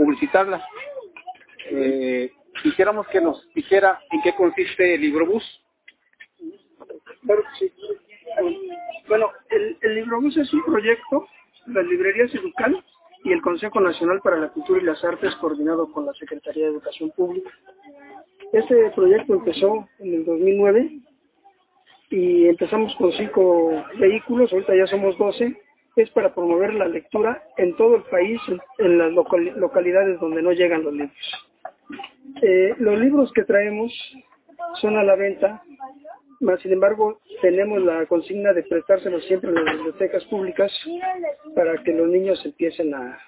publicitarla. Eh, quisiéramos que nos dijera en qué consiste el librobús. Claro que sí. Bueno, el, el Librobús es un proyecto de las librerías Educal y el Consejo Nacional para la Cultura y las Artes coordinado con la Secretaría de Educación Pública. Este proyecto empezó en el 2009 y empezamos con cinco vehículos, ahorita ya somos 12, es para promover la lectura en todo el país, en, las local- localidades donde no llegan los libros. Eh, los libros que traemos son a la venta, mas sin embargo tenemos la consigna de prestárselos siempre en las bibliotecas públicas para que los niños empiecen a,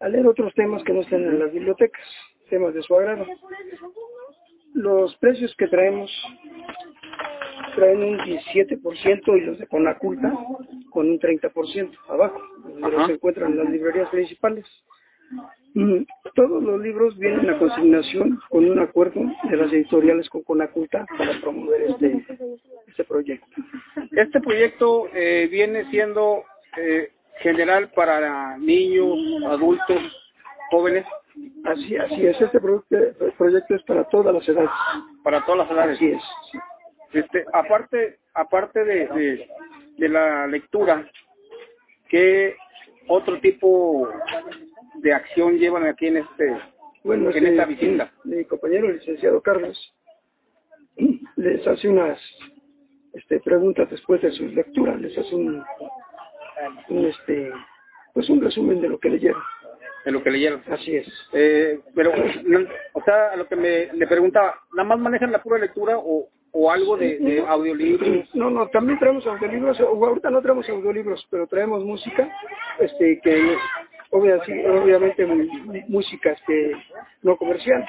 a leer otros temas que no estén en las bibliotecas, temas de su agrado. Los precios que traemos traen un 17% y los de Conaculta con un 30% abajo, donde los encuentran en las librerías principales. Mm, Todos los libros vienen a consignación con un acuerdo de las editoriales con Conaculta para promover este, este proyecto. Este proyecto eh, viene siendo eh, general para niños, adultos, jóvenes, Así, así es, este proyecto es para todas las edades. para todas las edades. Así es. Este, aparte, aparte de, de, de la lectura, ¿qué otro tipo de acción llevan aquí en este Bueno, en este, esta visita? mi compañero, el licenciado Carlos, les hace unas este, preguntas después de sus lecturas, les hace un, un, este, pues un resumen de lo que leyeron. de lo que leyeron? Así es. Eh, pero, o sea, a lo que me le preguntaba, ¿nada más manejan la pura lectura o, o algo de, de audiolibros? No, no, también traemos audiolibros, o ahorita no traemos audiolibros, pero traemos música, este, que obviamente mu- música este, no comercial.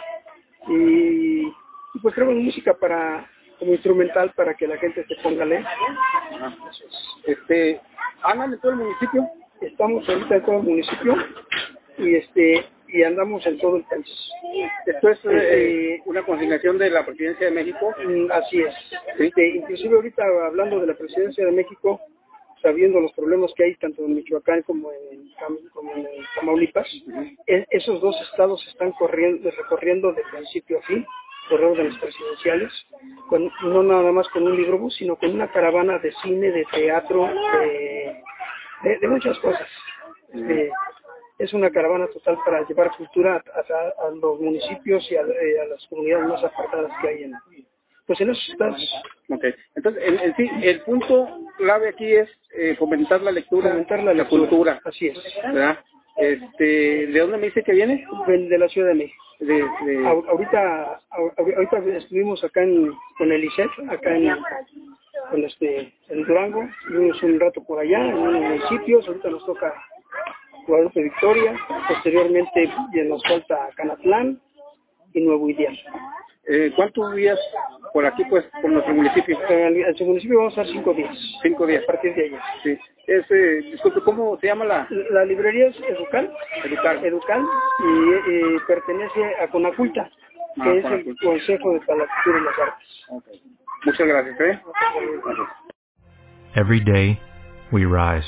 Y, y pues traemos música para como instrumental para que la gente se ponga a leer. Este, ¿Andan en todo el municipio? Estamos ahorita en todo el municipio y este y andamos en todo el país. Esto es eh, una consignación de la Presidencia de México. Así es. Este, inclusive ahorita hablando de la presidencia de México, sabiendo los problemas que hay tanto en Michoacán como en, como en Tamaulipas, e- esos dos estados están corriendo, recorriendo de principio a fin por órdenes presidenciales, con, no nada más con un librobús, sino con una caravana de cine, de teatro, de, de- de muchas cosas. Este, es una caravana total para llevar cultura a, a- a los municipios y a, eh, a las comunidades más apartadas que hay en, pues en esos estados. Ok. Entonces, en, en sí, el punto clave aquí es eh, fomentar la lectura, Fomentar la lectura. cultura. Así es. ¿verdad? Este, ¿De dónde me dice que viene? De, la Ciudad de México. De, de- Ahor- Ahorita, ahor- ahorita estuvimos acá en, con el ICEF, acá en, con este, en Durango, estuvimos un rato por allá, en unos municipios, ahorita nos toca Guadalupe Victoria, posteriormente nos falta Canatlán y Nuevo Ideal. eh, ¿Cuántos días por aquí, pues, por nuestro municipio? En, en su municipio vamos a estar cinco días, Cinco días. a partir de allá. Sí. Es, eh, disculpe, ¿cómo se llama la La librería es Educal, Educar? Educal y eh, pertenece a Conaculta, que Ah, es el. Consejo de para la Cultura y las Artes. Muchas gracias, ¿eh? Gracias. Every day, we rise,